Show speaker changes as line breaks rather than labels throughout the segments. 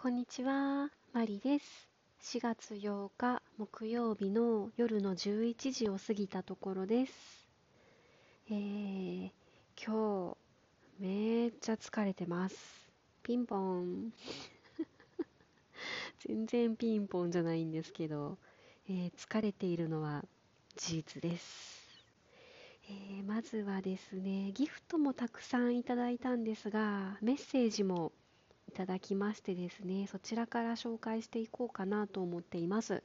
こんにちは、マリです。4月8日木曜日の夜の11時を過ぎたところです。えー、今日めっちゃ疲れてます。ピンポン。全然ピンポンじゃないんですけど、えー、疲れているのは事実です。えー、まずはですね、ギフトもたくさんいただいたんですが、メッセージもいただきましてですね、そちらから紹介していこうかなと思っています。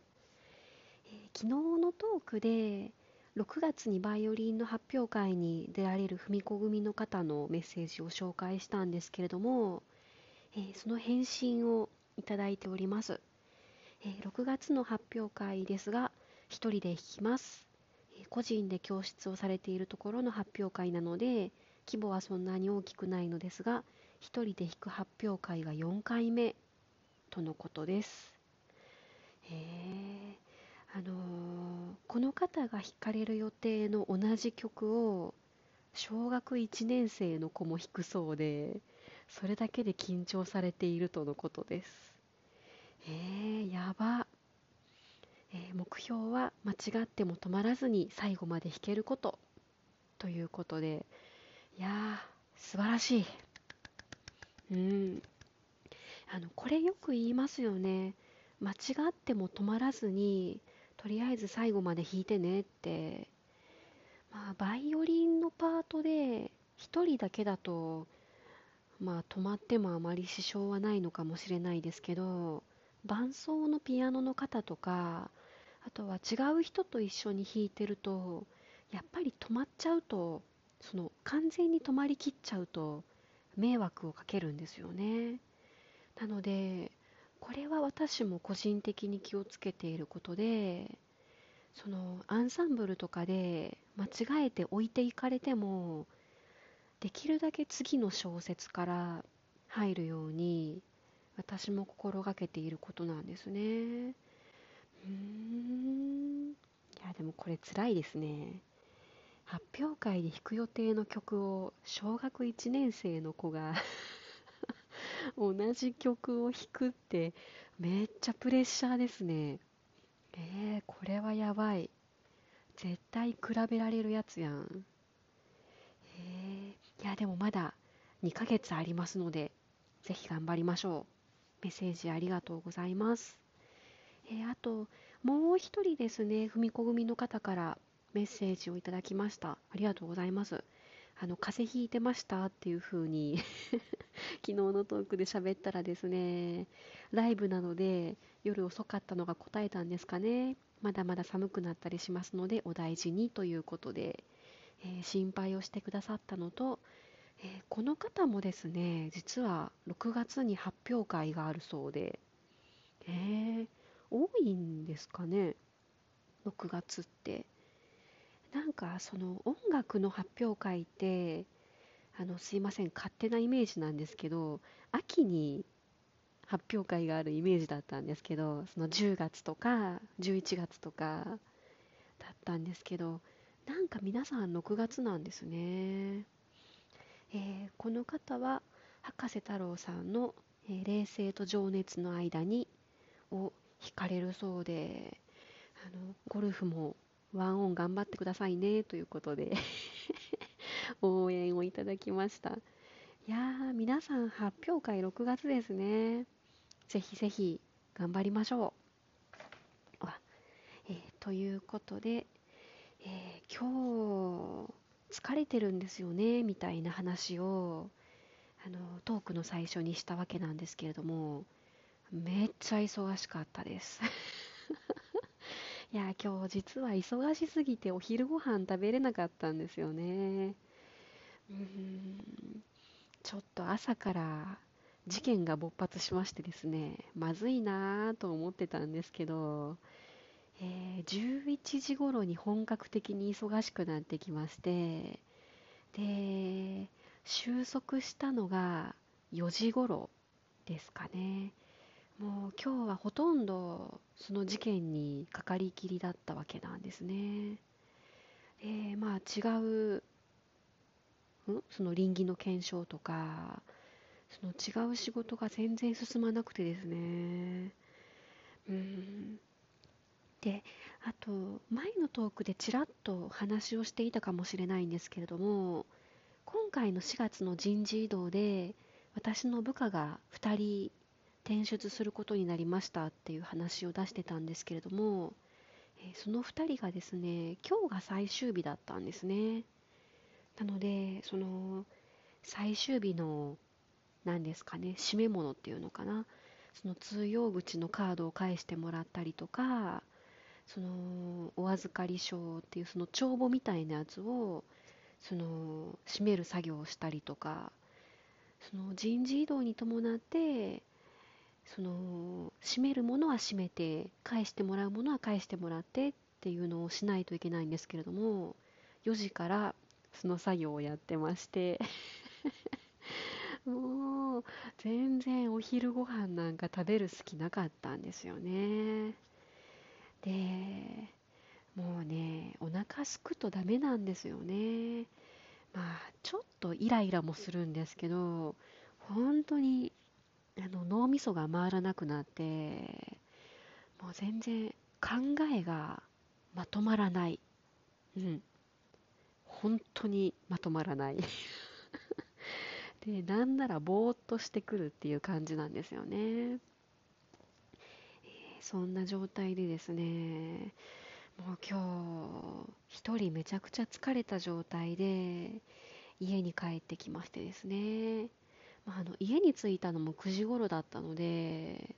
えー、昨日のトークで、6月にバイオリンの発表会に出られる文子組の方のメッセージを紹介したんですけれども、えー、その返信をいただいております。えー、6月の発表会ですが、1人で弾きます。え個人で教室をされているところの発表会なので、規模はそんなに大きくないのですが、1人で弾く発表会が4回目とのことです。へあのー、この方が弾かれる予定の同じ曲を小学1年生の子も弾くそうでそれだけで緊張されているとのことです。え、やば。えー、目標は間違っても止まらずに最後まで弾けることということでいやー素晴らしい。うん。あの、これよく言いますよね。間違っても止まらずに、とりあえず最後まで弾いてねって。まあ、バイオリンのパートで1人だけだと、まあ、止まってもあまり支障はないのかもしれないですけど、伴奏のピアノの方とか、あとは違う人と一緒に弾いてると、やっぱり止まっちゃうと、その完全に止まりきっちゃうと、迷惑をかけるんですよね。なので、これは私も個人的に気をつけていることで、そのアンサンブルとかで間違えて置いていかれても、できるだけ次の小説から入るように私も心がけていることなんですね。うーん。いや、でもこれ辛いですね。発表会で弾く予定の曲を小学1年生の子が 同じ曲を弾くってめっちゃプレッシャーですね。えー、これはやばい。絶対比べられるやつやん。えー、いやでもまだ2ヶ月ありますので、ぜひ頑張りましょう。メッセージありがとうございます。えー、あと、もう一人ですね、踏み子組の方からメッセージをいただきました。ありがとうございます。あの、風邪ひいてましたっていう風に 昨日のトークで喋ったらですね、ライブなので夜遅かったのが答えたんですかね。まだまだ寒くなったりしますのでお大事にということで、えー、心配をしてくださったのと、えー、この方もですね、実は6月に発表会があるそうで、えー、多いんですかね、6月って。なんかその音楽の発表会ってあのすいません勝手なイメージなんですけど秋に発表会があるイメージだったんですけどその10月とか11月とかだったんですけどなんか皆さん6月なんですね、えー、この方は博士太郎さんの「えー、冷静と情熱の間に」を弾かれるそうであのゴルフもワンオン頑張ってくださいねということで 応援をいただきました。いやー、皆さん発表会6月ですね。ぜひぜひ頑張りましょう。えー、ということで、えー、今日疲れてるんですよねみたいな話をあのトークの最初にしたわけなんですけれどもめっちゃ忙しかったですいや、今日実は忙しすぎてお昼ご飯食べれなかったんですよね。うーん、ちょっと朝から事件が勃発しましてですね、まずいなぁと思ってたんですけど、えー、11時頃に本格的に忙しくなってきまして、で、収束したのが4時頃ですかね。もう今日はほとんどその事件にかかりきりだったわけなんですね。で、まあ違う、ん？その倫理の検証とか、その違う仕事が全然進まなくてですね。うん。であと前のトークでちらっと話をしていたかもしれないんですけれども今回の4月の人事異動で私の部下が2人転出することになりましたっていう話を出してたんですけれども、えその2人がですね今日が最終日だったんですね。なのでその最終日の何ですかね締め物っていうのかな。その通用口のカードを返してもらったりとかそのお預かり証っていうその帳簿みたいなやつをその閉める作業をしたりとかその人事異動に伴ってその閉めるものは閉めて返してもらうものは返してもらってっていうのをしないといけないんですけれども4時からその作業をやってましてもう全然お昼ご飯なんか食べる隙なかったんですよね。でもうねお腹すくとダメなんですよね。まあちょっとイライラもするんですけど本当にあの脳みそが回らなくなってもう全然考えがまとまらない。うん。本当にまとまらない。でなんならぼーっとしてくるっていう感じなんですよね、えー、そんな状態でですねもう今日一人めちゃくちゃ疲れた状態で家に帰ってきましてですね、まあ、あの家に着いたのも9時頃だったので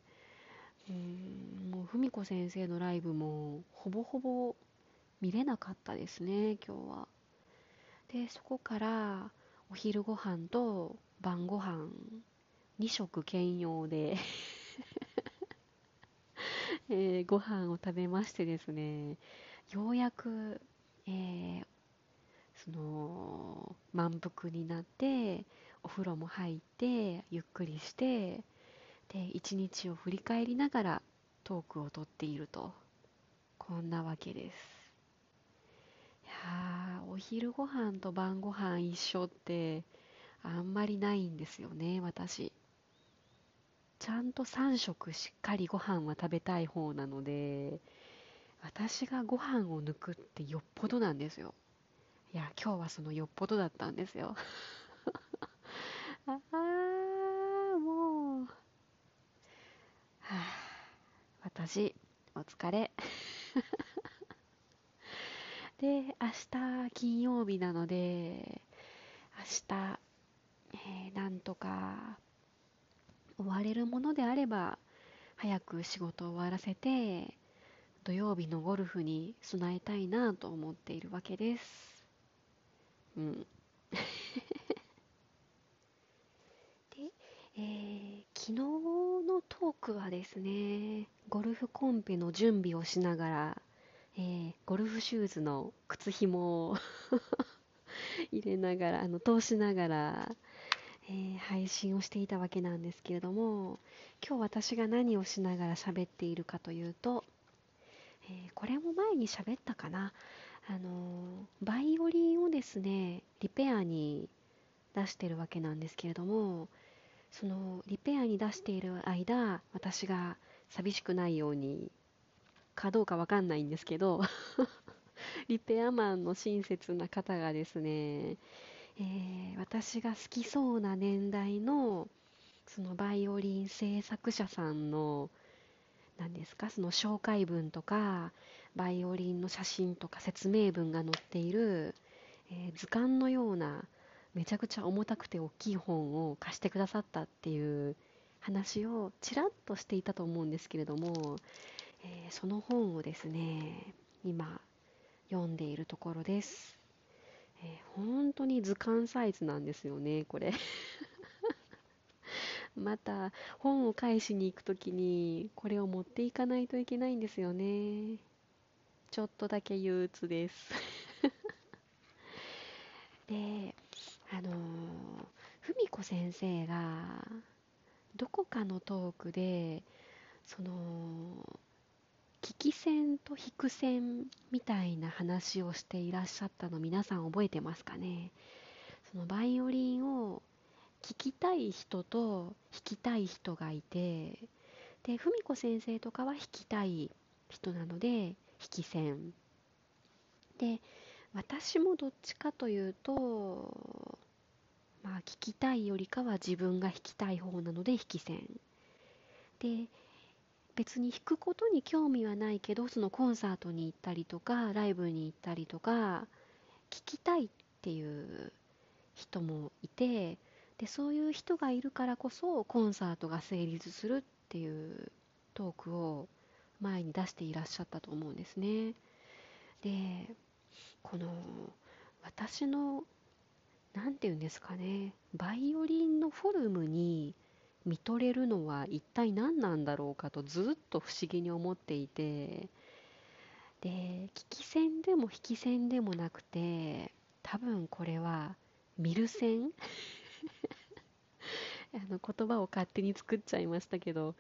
うんもう文子先生のライブもほぼほぼ見れなかったですね今日は。でそこからお昼ご飯と晩ご飯2食兼用で えー、ご飯を食べましてですねようやく、えー、その満腹になってお風呂も入ってゆっくりしてで一日を振り返りながらトークをとっていると。こんなわけです。いやお昼ご飯と晩ご飯一緒ってあんまりないんですよね私。ちゃんと3食しっかりご飯は食べたい方なので私がご飯を抜くってよっぽどなんですよ。いや今日はそのよっぽどだったんですよ。ああもうはあ私お疲れ で、明日金曜日なので、明日、えー、なんとか終われるものであれば、早く仕事を終わらせて、土曜日のゴルフに備えたいなと思っているわけです。うん。で、えー、昨日のトークはですね、ゴルフコンペの準備をしながら、えー、ゴルフシューズの靴ひもを 入れながらあの通しながら、えー、配信をしていたわけなんですけれども今日私が何をしながら喋っているかというと、え、これも前に喋ったかな。あのバイオリンをですねリペアに出してるわけなんですけれどもそのリペアに出している間私が寂しくないようにかどうかわかんないんですけど リペアマンの親切な方がですね、えー、私が好きそうな年代のそのバイオリン制作者さんの何ですかその紹介文とかバイオリンの写真とか説明文が載っている、えー、図鑑のようなめちゃくちゃ重たくて大きい本を貸してくださったっていう話をちらっとしていたと思うんですけれどもえー、その本をですね今読んでいるところです、えー、本当に図鑑サイズなんですよねこれ。また本を返しに行く時にこれを持っていかないといけないんですよね。ちょっとだけ憂鬱です。であの文子先生がどこかのトークでその聞き線と引く線みたいな話をしていらっしゃったの皆さん覚えてますかね？そのバイオリンを聞きたい人と弾きたい人がいてで文子先生とかは弾きたい人なので弾き線で私もどっちかというとまあ聞きたいよりかは自分が弾きたい方なので弾き線。で別に弾くことに興味はないけどそのコンサートに行ったりとかライブに行ったりとか聞きたいっていう人もいてでそういう人がいるからこそコンサートが成立するっていうトークを前に出していらっしゃったと思うんですね。でこの私の何て言うんですかね。バイオリンのフォルムに見とれるのは一体何なんだろうかとずっと不思議に思っていて。で聞き線でも引き線でもなくて多分これは見る線あの言葉を勝手に作っちゃいましたけど。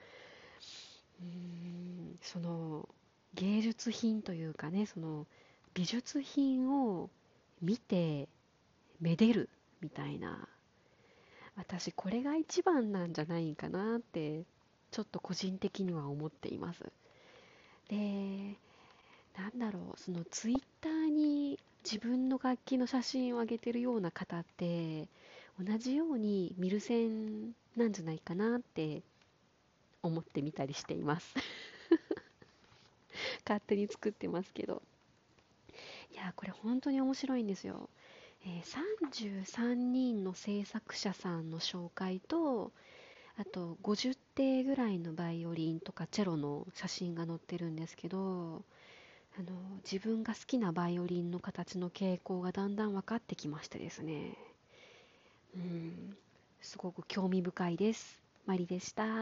うんその芸術品というかねその美術品を見てめでるみたいな。私これが一番なんじゃないかなってちょっと個人的には思っています。でなんだろうそのツイッターに自分の楽器の写真を上げてるような方って同じように見る線なんじゃないかなって思ってみたりしています。勝手に作ってますけど。いやこれ本当に面白いんですよ、えー、33人の制作者さんの紹介とあと50手ぐらいのバイオリンとかチェロの写真が載ってるんですけどあの自分が好きなバイオリンの形の傾向がだんだん分かってきましてですね。うん。すごく興味深いです。マリでした。